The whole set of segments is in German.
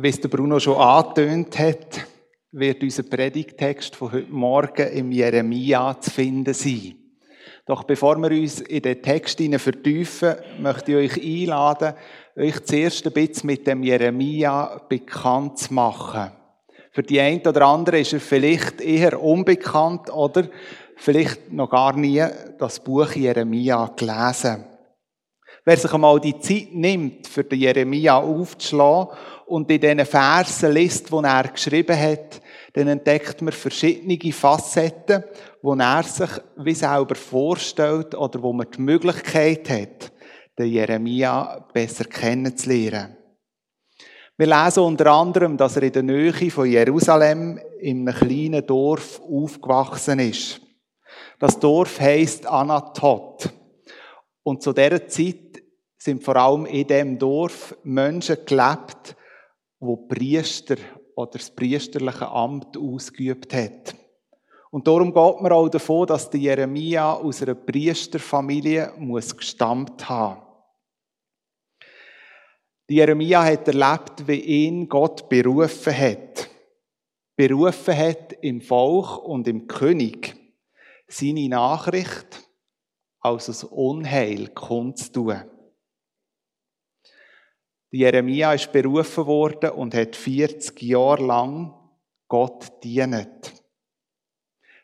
Wie es der Bruno schon angetönt hat, wird unser Predigtext von heute Morgen im Jeremia zu finden sein. Doch bevor wir uns in den Text vertiefen, möchte ich euch einladen, euch zuerst ein bisschen mit dem Jeremia bekannt zu machen. Für die einen oder anderen ist er vielleicht eher unbekannt oder vielleicht noch gar nie das Buch Jeremia gelesen. Wer sich einmal die Zeit nimmt, für den Jeremia aufzuschlagen und in diesen Versen liest, die er geschrieben hat, dann entdeckt man verschiedene Facetten, wo er sich wie selber vorstellt oder wo man die Möglichkeit hat, den Jeremia besser kennenzulernen. Wir lesen unter anderem, dass er in der Nähe von Jerusalem in einem kleinen Dorf aufgewachsen ist. Das Dorf heißt Anatot. Und zu dieser Zeit sind vor allem in dem Dorf Menschen gelebt, wo Priester oder das priesterliche Amt ausgeübt hat. Und darum geht man auch davon, dass der Jeremia aus einer Priesterfamilie muss gestammt haben. Die Jeremia hat erlebt, wie ihn Gott berufen hat. Berufen hat im Volk und im König, seine Nachricht als das Unheil kundzutun. Jeremia ist berufen worden und hat 40 Jahre lang Gott dienet.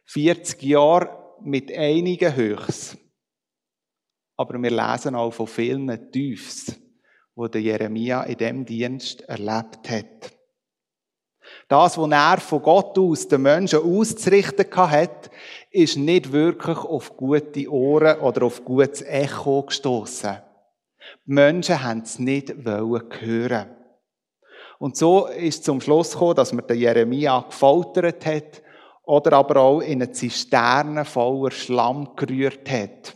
40 Jahre mit einigen Höchst. Aber wir lesen auch von vielen Tiefs, wo der Jeremia in dem Dienst erlebt hat. Das, was er von Gott aus den Menschen auszurichten hat, ist nicht wirklich auf gute Ohren oder auf gutes Echo gestoßen. Die Menschen haben es nicht hören. Und so ist zum Schluss gekommen, dass man den Jeremia gefoltert hat oder aber auch in eine Zisterne voller Schlamm gerührt hat.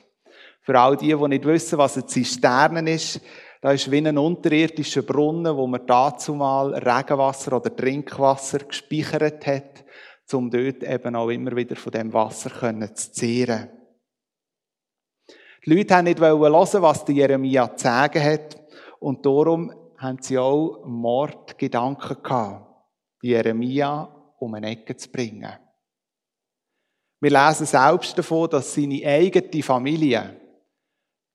Für all die, die nicht wissen, was eine Zisterne ist, da ist wie ein unterirdischer Brunnen, wo man dazu mal Regenwasser oder Trinkwasser gespeichert hat um dort eben auch immer wieder von dem Wasser zu zehren. Die Leute haben nicht hören, was der Jeremia zu sagen hat, und darum haben sie auch Mordgedanken gehabt, Jeremia um eine Ecke zu bringen. Wir lesen selbst davon, dass seine eigene Familie,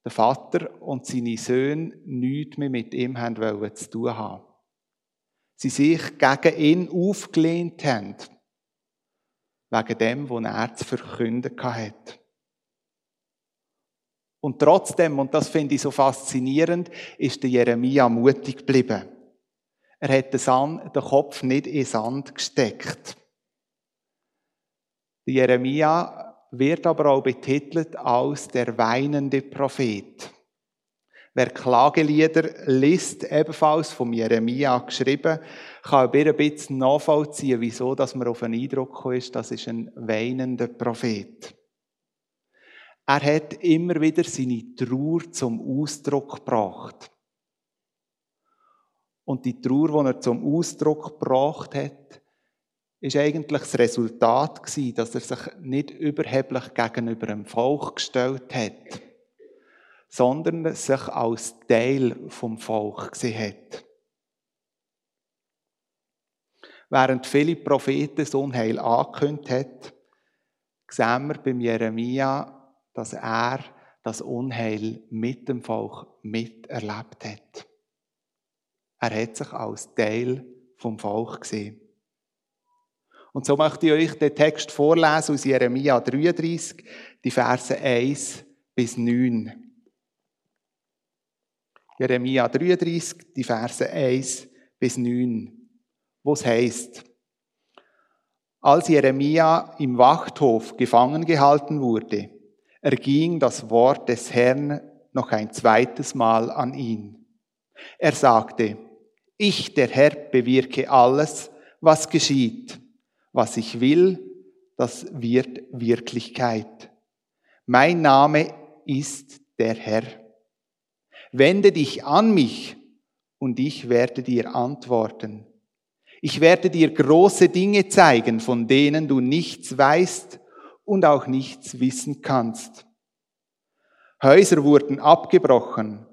der Vater und seine Söhne, nichts mehr mit ihm haben zu tun haben. Sie sich gegen ihn aufgelehnt haben wegen dem, was er zu verkünden hat. Und trotzdem, und das finde ich so faszinierend, ist der Jeremia mutig geblieben. Er hat den, Kopf nicht in Sand gesteckt. Der Jeremia wird aber auch betitelt als der weinende Prophet. Wer Klagelieder liest, ebenfalls vom Jeremia geschrieben, kann ein bisschen nachvollziehen, wieso dass man auf einen Eindruck ist, das ist ein weinender Prophet. Er hat immer wieder seine Trauer zum Ausdruck gebracht. Und die Trauer, die er zum Ausdruck gebracht hat, ist eigentlich das Resultat gewesen, dass er sich nicht überheblich gegenüber dem Volk gestellt hat sondern sich als Teil vom Volk gesehen hat. Während viele Propheten das Unheil angekündigt hat, sehen wir beim Jeremia, dass er das Unheil mit dem Volk miterlebt hat. Er hat sich als Teil vom Volk gesehen. Und so möchte ich euch den Text vorlesen aus Jeremia 33, die Verse 1 bis 9. Jeremia 33, die Verse 1 bis 9, wo es heißt, als Jeremia im Wachthof gefangen gehalten wurde, erging das Wort des Herrn noch ein zweites Mal an ihn. Er sagte, ich, der Herr, bewirke alles, was geschieht. Was ich will, das wird Wirklichkeit. Mein Name ist der Herr. Wende dich an mich und ich werde dir antworten. Ich werde dir große Dinge zeigen, von denen du nichts weißt und auch nichts wissen kannst. Häuser wurden abgebrochen,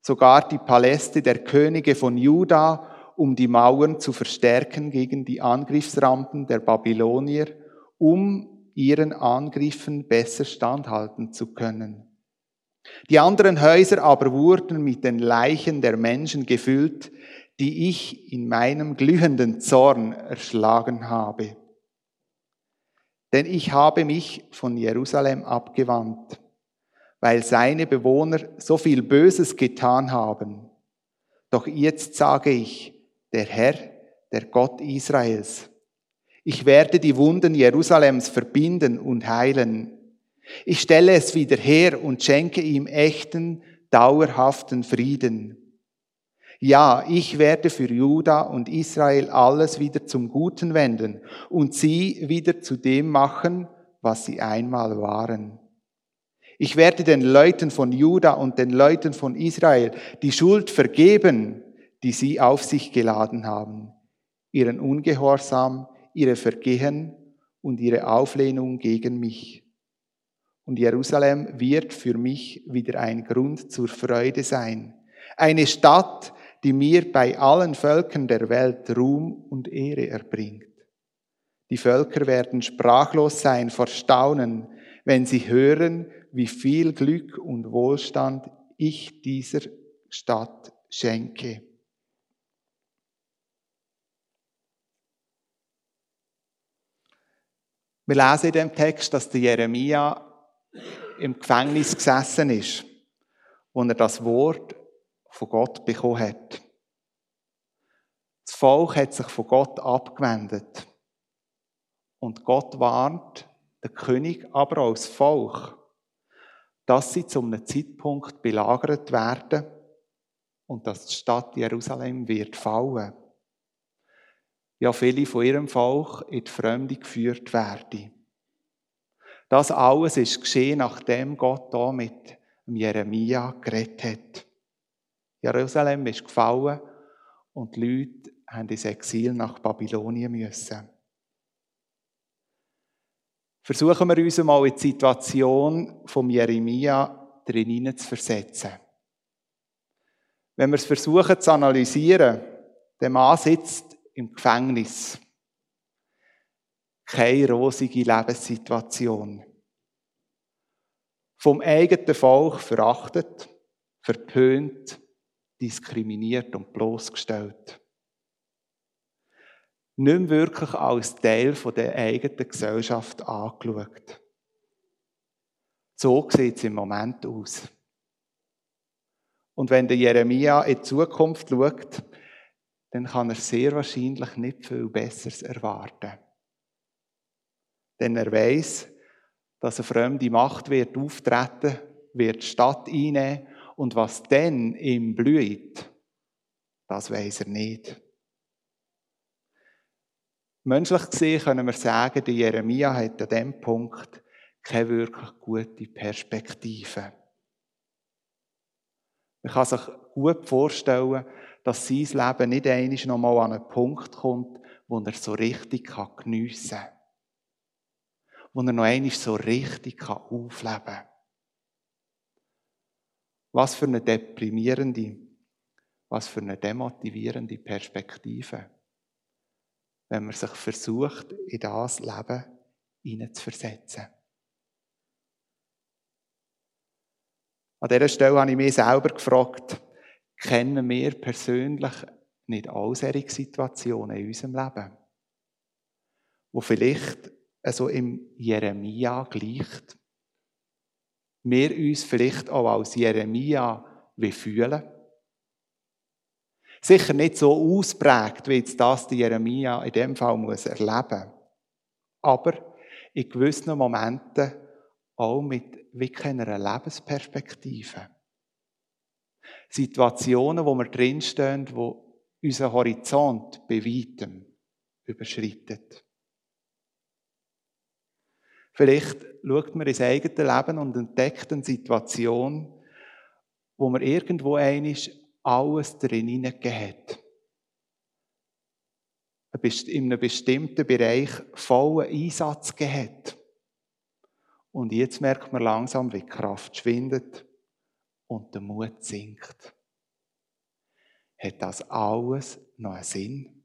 sogar die Paläste der Könige von Juda um die Mauern zu verstärken gegen die Angriffsrampen der Babylonier, um ihren Angriffen besser standhalten zu können. Die anderen Häuser aber wurden mit den Leichen der Menschen gefüllt, die ich in meinem glühenden Zorn erschlagen habe. Denn ich habe mich von Jerusalem abgewandt, weil seine Bewohner so viel Böses getan haben. Doch jetzt sage ich, der Herr, der Gott Israels, ich werde die Wunden Jerusalems verbinden und heilen ich stelle es wieder her und schenke ihm echten, dauerhaften Frieden. Ja, ich werde für Juda und Israel alles wieder zum Guten wenden und sie wieder zu dem machen, was sie einmal waren. Ich werde den Leuten von Juda und den Leuten von Israel die Schuld vergeben, die sie auf sich geladen haben, ihren Ungehorsam, ihre Vergehen und ihre Auflehnung gegen mich und Jerusalem wird für mich wieder ein Grund zur Freude sein. Eine Stadt, die mir bei allen Völkern der Welt Ruhm und Ehre erbringt. Die Völker werden sprachlos sein vor Staunen, wenn sie hören, wie viel Glück und Wohlstand ich dieser Stadt schenke. Wir lesen in dem Text, dass der Jeremia im Gefängnis gesessen ist, wo er das Wort von Gott bekommen hat. Das Volk hat sich von Gott abgewendet. Und Gott warnt den König, aber auch das Volk, dass sie zu einem Zeitpunkt belagert werden und dass die Stadt Jerusalem wird fallen. Ja, viele von ihrem Volk in die Fremde geführt werden. Das alles ist geschehen, nachdem Gott da mit Jeremia geredet hat. Jerusalem ist gefallen und die Leute haben ins Exil nach Babylonien müssen. Versuchen wir uns mal in die Situation von Jeremia drin zu versetzen. Wenn wir es versuchen zu analysieren, der Mann sitzt im Gefängnis keine rosige Lebenssituation. Vom eigenen Volk verachtet, verpönt, diskriminiert und bloßgestellt. Nicht mehr wirklich als Teil der eigenen Gesellschaft angeschaut. So sieht es im Moment aus. Und wenn der Jeremia in die Zukunft schaut, dann kann er sehr wahrscheinlich nicht viel Besseres erwarten. Denn er weiß, dass eine fremde Macht wird auftreten, wird die Stadt einnehmen und was dann ihm blüht, das weiß er nicht. Menschlich gesehen können wir sagen, der Jeremia hat an diesem Punkt keine wirklich gute Perspektive. Man kann sich gut vorstellen, dass sein Leben nicht einmal noch mal an einen Punkt kommt, wo er so richtig geniessen kann wo er noch einmal so richtig aufleben kann. Was für eine deprimierende, was für eine demotivierende Perspektive, wenn man sich versucht, in das Leben hineinzuversetzen. An dieser Stelle habe ich mich selber gefragt, kennen wir persönlich nicht all Situationen in unserem Leben, wo vielleicht also im Jeremia gleicht. Wir uns vielleicht auch als Jeremia fühlen. Sicher nicht so ausprägt, wie jetzt das die Jeremia in dem Fall muss erleben. Aber in gewissen Momenten auch mit wie keiner Lebensperspektive. Situationen, wo wir drinstehen, wo unser Horizont bei weitem überschreitet. Vielleicht schaut man ins eigene Leben und entdeckt eine Situation, wo man irgendwo einisch alles drin hineingegeben hat. In einem bestimmten Bereich vollen Einsatz gehabt. Und jetzt merkt man langsam, wie die Kraft schwindet und der Mut sinkt. hat das alles noch einen Sinn?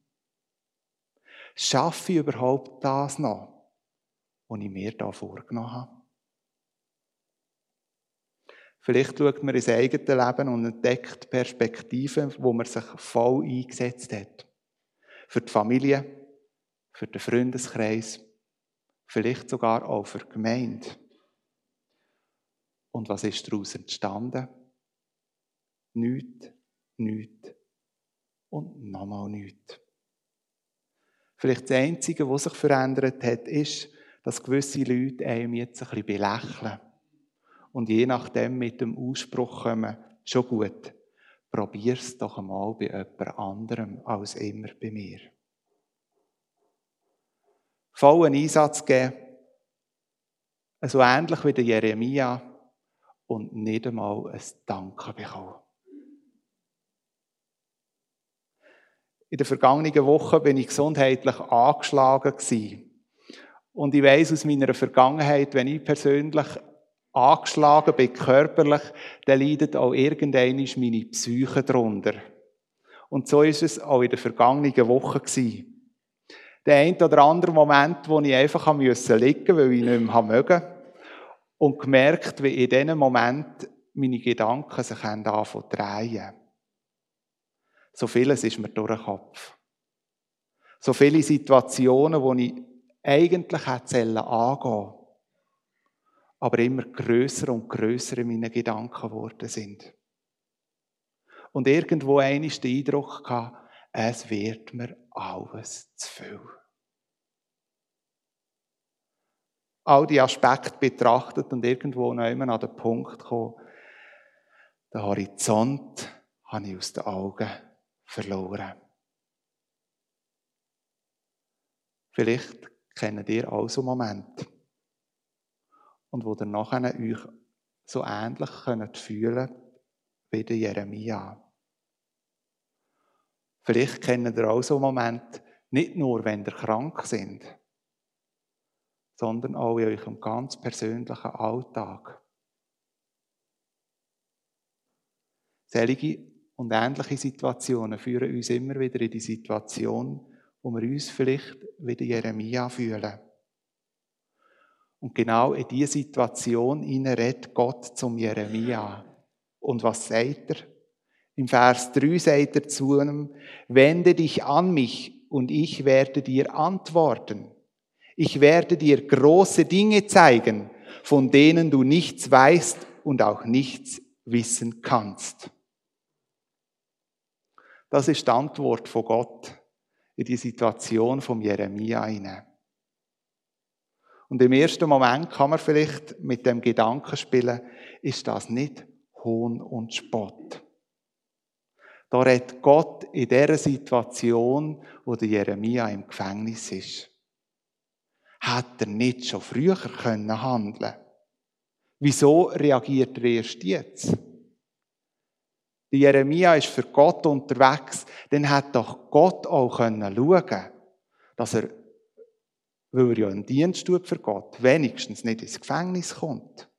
Schaffe ich überhaupt das noch, was ich mir da vorgenommen habe? Vielleicht schaut man ins eigene Leben und entdeckt Perspektiven, wo man sich voll eingesetzt hat. Für die Familie, für den Freundeskreis, vielleicht sogar auch für die Gemeinde. Und was ist daraus entstanden? Nichts, nichts und nochmal nichts. Vielleicht das Einzige, was sich verändert hat, ist, dass gewisse Leute einem jetzt ein bisschen belächeln. Und je nachdem mit dem Ausspruch kommen, schon gut, probier's doch einmal bei jemand anderem als immer bei mir. Vollen Einsatz geben, so ähnlich wie der Jeremia, und nicht einmal ein Danke bekommen. In der vergangenen Woche bin ich gesundheitlich angeschlagen gewesen. Und ich weiß aus meiner Vergangenheit, wenn ich persönlich angeschlagen bin, körperlich, dann leidet auch irgendeine meine Psyche darunter. Und so ist es auch in der vergangenen Woche gewesen. Der ein oder andere Moment, wo ich einfach liegen musste, weil ich nicht mehr mögen und gemerkt, wie in diesem Moment meine Gedanken sich anfangen zu drehen. So vieles ist mir durch den Kopf. So viele Situationen, wo ich eigentlich hätte angehen aber immer größer und größer in meinen Gedanken geworden sind. Und irgendwo einmal den Eindruck gehabt, es wird mir alles zu viel. All die Aspekte betrachtet und irgendwo noch immer an den Punkt gekommen, der Horizont habe ich aus den Augen verloren. Vielleicht kennt ihr auch so Momente. Und wo ihr nachher euch so ähnlich könnt fühlen wie der Jeremia. Vielleicht kennt ihr auch so Momente, nicht nur, wenn ihr krank sind, sondern auch in eurem ganz persönlichen Alltag. Selige und ähnliche Situationen führen uns immer wieder in die Situation, wo wir uns vielleicht wie der Jeremia fühlen. Und genau in diese Situation redet Gott zum Jeremia. Und was sagt er? Im Vers 3 sagt er zu ihm, wende dich an mich und ich werde dir antworten. Ich werde dir große Dinge zeigen, von denen du nichts weißt und auch nichts wissen kannst. Das ist die Antwort von Gott in die Situation von Jeremia hinein. Und im ersten Moment kann man vielleicht mit dem Gedanken spielen, ist das nicht Hohn und Spott? Da redet Gott in der Situation, wo der Jeremia im Gefängnis ist. Hat er nicht schon früher können handeln? Wieso reagiert er erst jetzt? Der Jeremia ist für Gott unterwegs, dann hat doch Gott auch können schauen, dass er, weil er ja einen Dienst tut für Gott, wenigstens nicht ins Gefängnis kommt.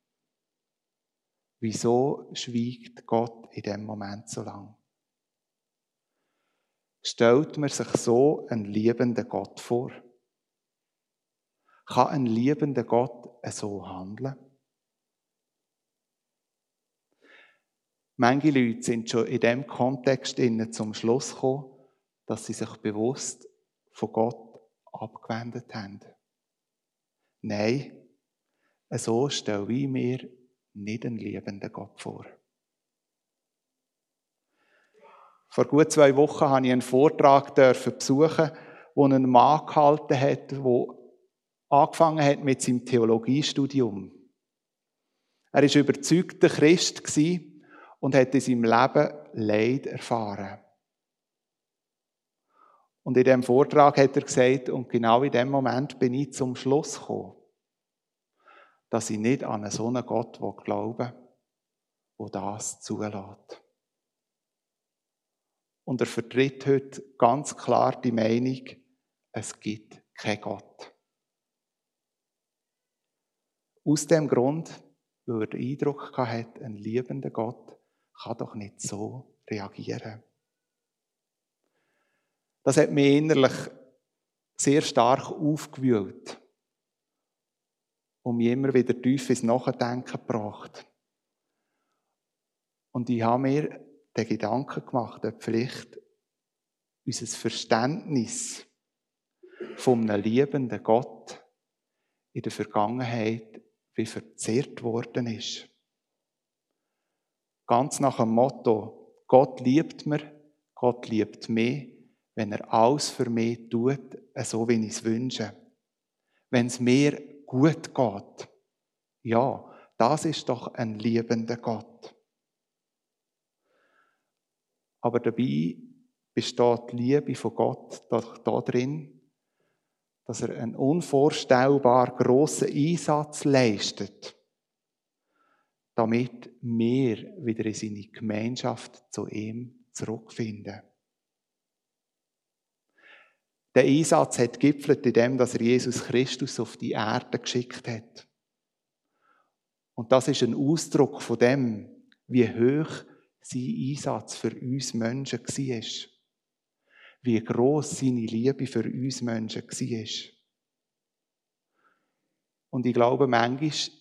Wieso schweigt Gott in dem Moment so lang? Stellt man sich so einen liebenden Gott vor? Kann ein liebender Gott so handeln? Manche Leute sind schon in diesem Kontext zum Schluss gekommen, dass sie sich bewusst von Gott abgewendet haben. Nein, so stelle ich mir nicht einen liebenden Gott vor. Vor gut zwei Wochen habe ich einen Vortrag besuchen, wo ein Mann gehalten hat, der angefangen hat mit seinem Theologiestudium. Er war überzeugter Christ und hat in seinem Leben Leid erfahren. Und in dem Vortrag hat er gesagt, und genau in dem Moment bin ich zum Schluss gekommen, dass ich nicht an einen so einen Gott glaube, der das zulässt. Und er vertritt heute ganz klar die Meinung, es gibt keinen Gott. Aus dem Grund, weil er den Eindruck hatte, ein liebender Gott kann doch nicht so reagieren. Das hat mich innerlich sehr stark aufgewühlt und mich immer wieder tief ins Nachdenken gebracht. Und ich habe mir den Gedanken gemacht, ob vielleicht unser Verständnis von einem liebenden Gott in der Vergangenheit wie verzehrt worden ist. Ganz nach dem Motto, Gott liebt mir, Gott liebt mich, wenn er alles für mich tut, so wie ich es wünsche. Wenn es mir gut geht. Ja, das ist doch ein liebender Gott. Aber dabei besteht die Liebe von Gott doch darin, dass er einen unvorstellbar großen Einsatz leistet, damit wir wieder in seine Gemeinschaft zu ihm zurückfinden. Der Einsatz hat gipfelt in dem, dass er Jesus Christus auf die Erde geschickt hat. Und das ist ein Ausdruck von dem, wie hoch sein Einsatz für uns Menschen war. Wie groß seine Liebe für uns Menschen war. Und ich glaube, manchmal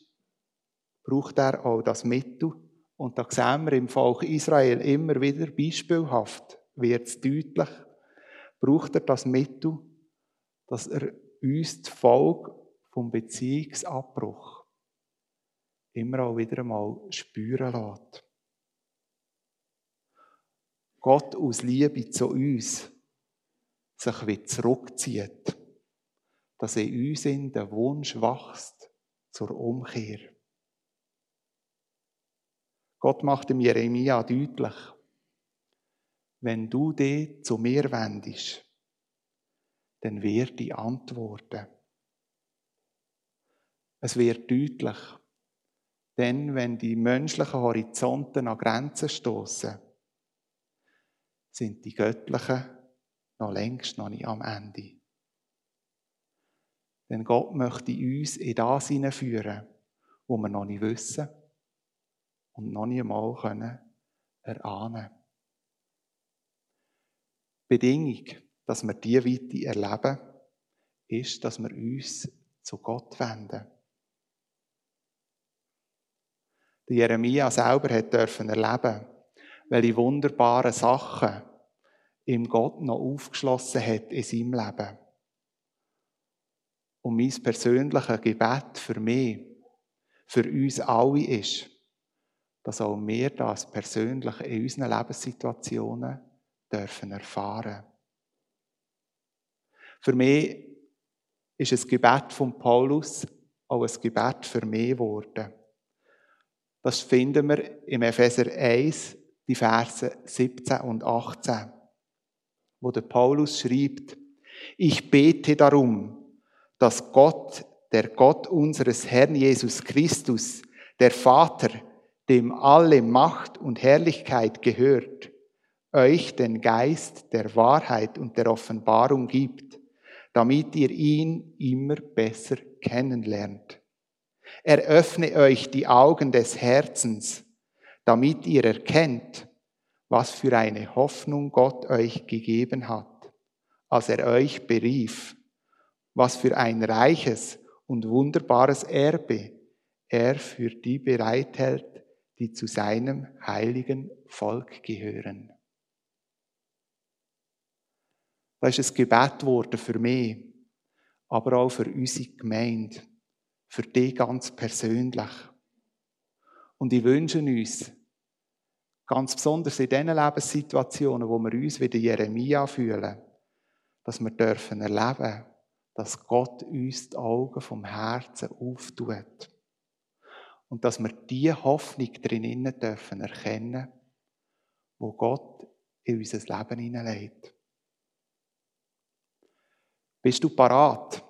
braucht er auch das Mittel. Und da sehen wir im Volk Israel immer wieder beispielhaft, wird es deutlich, braucht er das Mittel, dass er uns die Folge vom Beziehungsabbruch immer auch wieder einmal spüren lässt. Gott aus Liebe zu uns sich wieder zurückzieht, dass in uns in der Wunsch wächst zur Umkehr. Gott macht dem Jeremia deutlich, wenn du dich zu mir wendest, dann wird ich antworten. Es wird deutlich, denn wenn die menschlichen Horizonte an Grenzen stoßen, sind die göttlichen noch längst noch nicht am Ende. Denn Gott möchte uns in das hineinführen, wo wir noch nicht wissen und noch nicht einmal können erahnen. Bedingung, dass wir diese Weite erleben, ist, dass wir uns zu Gott wenden. Der Jeremia selber hat dürfen erleben, welche wunderbaren Sachen ihm Gott noch aufgeschlossen hat in seinem Leben. Und mein persönliches Gebet für mich, für uns alle ist, dass auch wir das persönlich in unseren Lebenssituationen dürfen erfahren. Für mich ist ein Gebet von Paulus auch ein Gebet für mich geworden. Das finden wir im Epheser 1, die Verse 17 und 18, wo der Paulus schreibt, ich bete darum, dass Gott, der Gott unseres Herrn Jesus Christus, der Vater, dem alle Macht und Herrlichkeit gehört, euch den Geist der Wahrheit und der Offenbarung gibt, damit ihr ihn immer besser kennenlernt. Er öffne euch die Augen des Herzens, damit ihr erkennt, was für eine Hoffnung Gott euch gegeben hat, als er euch berief, was für ein reiches und wunderbares Erbe er für die bereithält, die zu seinem heiligen Volk gehören. Das ist ein Gebet geworden für mich, aber auch für unsere Gemeinde, für dich ganz persönlich. Und ich wünsche uns, ganz besonders in diesen Lebenssituationen, wo wir uns wie Jeremia fühlen, dass wir dürfen erleben, dass Gott uns die Augen vom Herzen auftut. Und dass wir die Hoffnung drinnen dürfen erkennen, wo Gott in unser Leben hineinlegt. Bist du parat,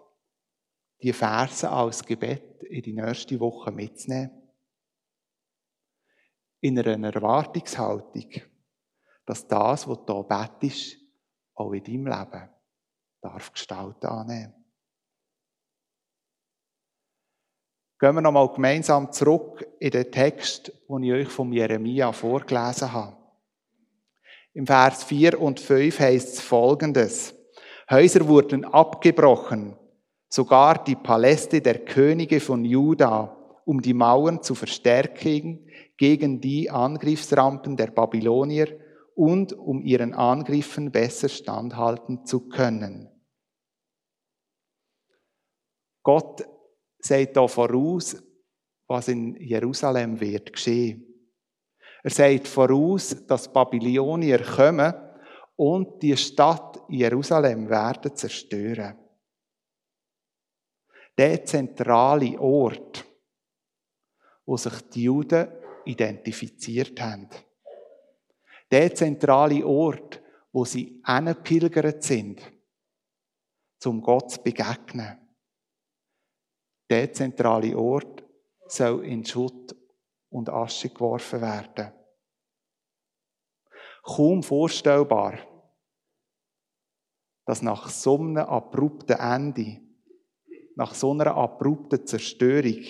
die Verse als Gebet in die nächste Woche mitzunehmen? In einer Erwartungshaltung, dass das, was du hier betest, auch in deinem Leben darf Gestalt annehmen. Gehen wir nochmal gemeinsam zurück in den Text, den ich euch von Jeremia vorgelesen habe. Im Vers 4 und 5 heißt es folgendes. Häuser wurden abgebrochen, sogar die Paläste der Könige von Juda, um die Mauern zu verstärken gegen die Angriffsrampen der Babylonier und um ihren Angriffen besser standhalten zu können. Gott sagt da voraus, was in Jerusalem wird geschehen. Er sagt voraus, dass Babylonier kommen und die Stadt Jerusalem werden zerstören. Der zentrale Ort, wo sich die Juden identifiziert haben. Der zentrale Ort, wo sie pilgert sind, zum Gott zu begegnen. Der zentrale Ort soll in Schutt und Asche geworfen werden. Kaum vorstellbar, dass nach so einem abrupten Ende, nach so einer abrupten Zerstörung,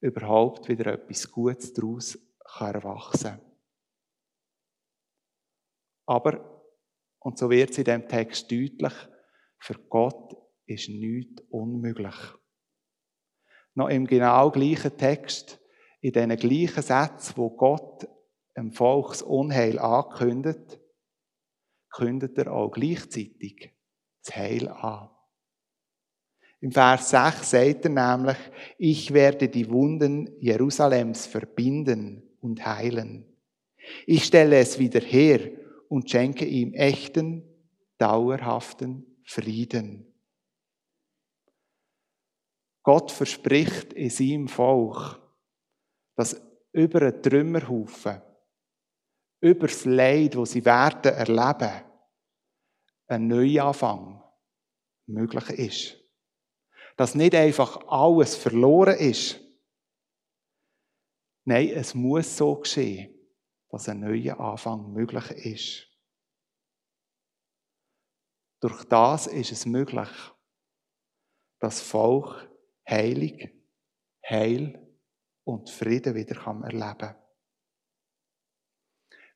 überhaupt wieder etwas Gutes daraus erwachsen kann. Aber, und so wird es in dem Text deutlich, für Gott ist nichts unmöglich. Noch im genau gleichen Text, in diesen gleichen Sätzen, wo Gott dem Volks Unheil ankündet, kündet er auch gleichzeitig das Heil an. Im Vers 6 sagt er nämlich, ich werde die Wunden Jerusalems verbinden und heilen. Ich stelle es wieder her und schenke ihm echten, dauerhaften Frieden. Gott verspricht in seinem Volk, dass über einen Trümmerhaufen, über das Leid, das sie werden erleben, ein Neuanfang möglich ist. Dass nicht einfach alles verloren ist. Nein, es muss so geschehen dass ein neuer Anfang möglich ist. Durch das ist es möglich, dass Volk heilig, Heil und Frieden wieder kann erleben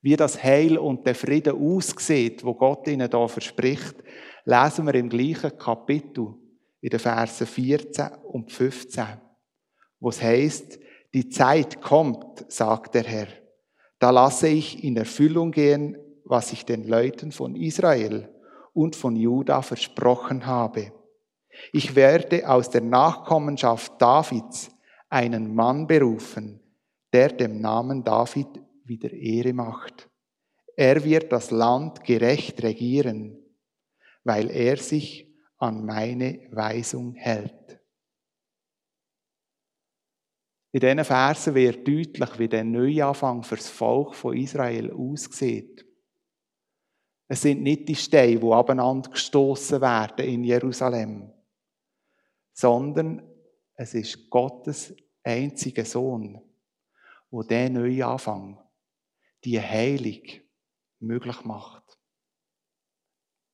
Wie das Heil und der Frieden aussieht, wo Gott ihnen da verspricht, lesen wir im gleichen Kapitel in den Versen 14 und 15, wo es heißt: Die Zeit kommt, sagt der Herr da lasse ich in Erfüllung gehen, was ich den Leuten von Israel und von Juda versprochen habe. Ich werde aus der Nachkommenschaft Davids einen Mann berufen, der dem Namen David wieder Ehre macht. Er wird das Land gerecht regieren, weil er sich an meine Weisung hält. In diesen Versen wird deutlich, wie der Neuanfang für das Volk von Israel aussieht. Es sind nicht die Steine, die abeinander gestoßen werden in Jerusalem, sondern es ist Gottes einziger Sohn, wo der Neuanfang, die Heilung möglich macht.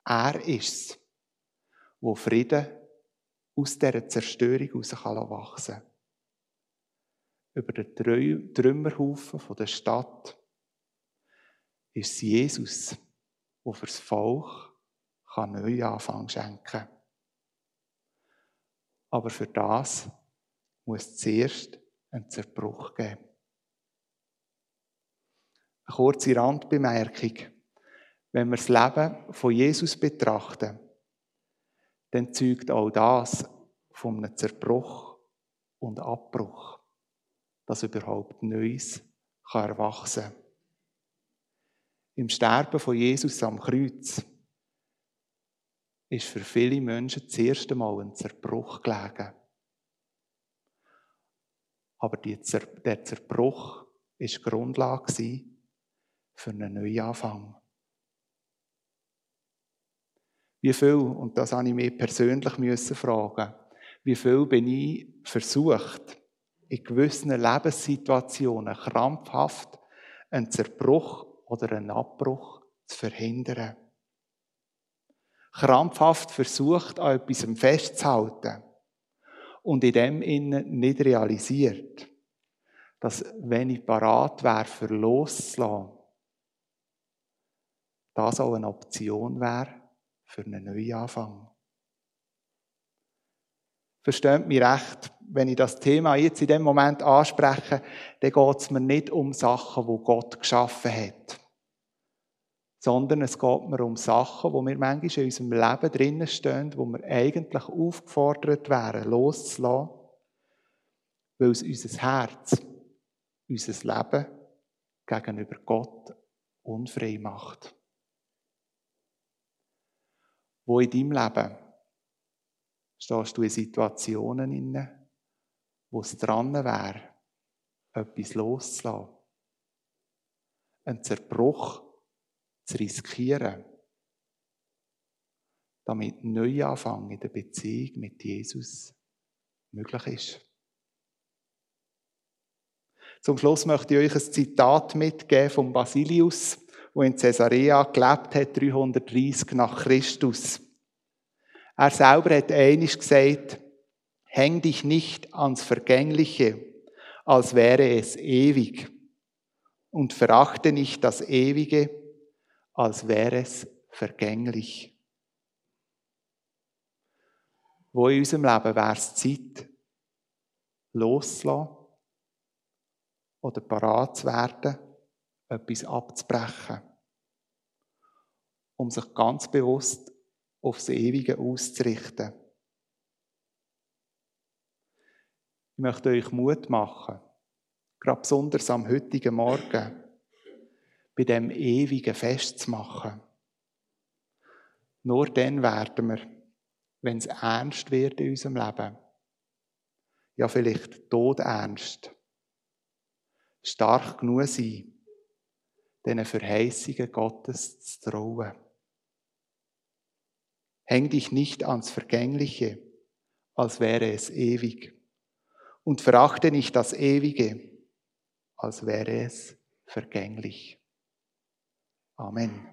Er ist es, wo Frieden aus dieser Zerstörung heraus wachsen kann über den Trümmerhaufen der Stadt ist es Jesus, der für das Volk einen neuen Anfang schenken kann. Aber für das muss zuerst einen Zerbruch geben. Eine kurze Randbemerkung. Wenn wir das Leben von Jesus betrachten, dann zeugt auch das von einem Zerbruch und Abbruch dass überhaupt Neues erwachsen kann. Im Sterben von Jesus am Kreuz ist für viele Menschen das erste Mal ein Zerbruch gelegen. Aber der Zerbruch war Grundlage für einen Neuanfang. Wie viel, und das habe ich mir persönlich fragen, wie viel bin ich versucht, in gewissen Lebenssituationen krampfhaft einen Zerbruch oder einen Abbruch zu verhindern. Krampfhaft versucht, an etwas festzuhalten und in dem Innen nicht realisiert, dass wenn ich parat wäre, für loszulassen, das auch eine Option wäre für einen Neuanfang. Versteht mich recht, wenn ich das Thema jetzt in dem Moment anspreche, dann geht es mir nicht um Sachen, wo Gott geschaffen hat. Sondern es geht mir um Sachen, wo wir manchmal in unserem Leben drinnen stehen, wo wir eigentlich aufgefordert wären, loszulassen, weil es unser Herz, unser Leben gegenüber Gott unfrei macht. Wo in deinem Leben stehst du in Situationen inne, wo es dran wäre, etwas loszulassen. Einen Zerbruch zu riskieren, damit Neuanfang in der Beziehung mit Jesus möglich ist. Zum Schluss möchte ich euch ein Zitat mitgeben von Basilius, der in Caesarea gelebt hat, 330 nach Christus. Er selber hat einisch gesagt, häng dich nicht ans Vergängliche, als wäre es ewig, und verachte nicht das Ewige, als wäre es vergänglich. Wo in unserem Leben wäre es Zeit, loszulassen oder parat zu werden, etwas abzubrechen, um sich ganz bewusst aufs Ewige auszurichten. Ich möchte euch Mut machen, gerade besonders am heutigen Morgen, bei dem Ewigen festzumachen. Nur dann werden wir, wenn es ernst wird in unserem Leben, ja vielleicht todernst, stark genug sein, diesen Verheißungen Gottes zu trauen. Häng dich nicht ans Vergängliche, als wäre es ewig. Und verachte nicht das Ewige, als wäre es vergänglich. Amen.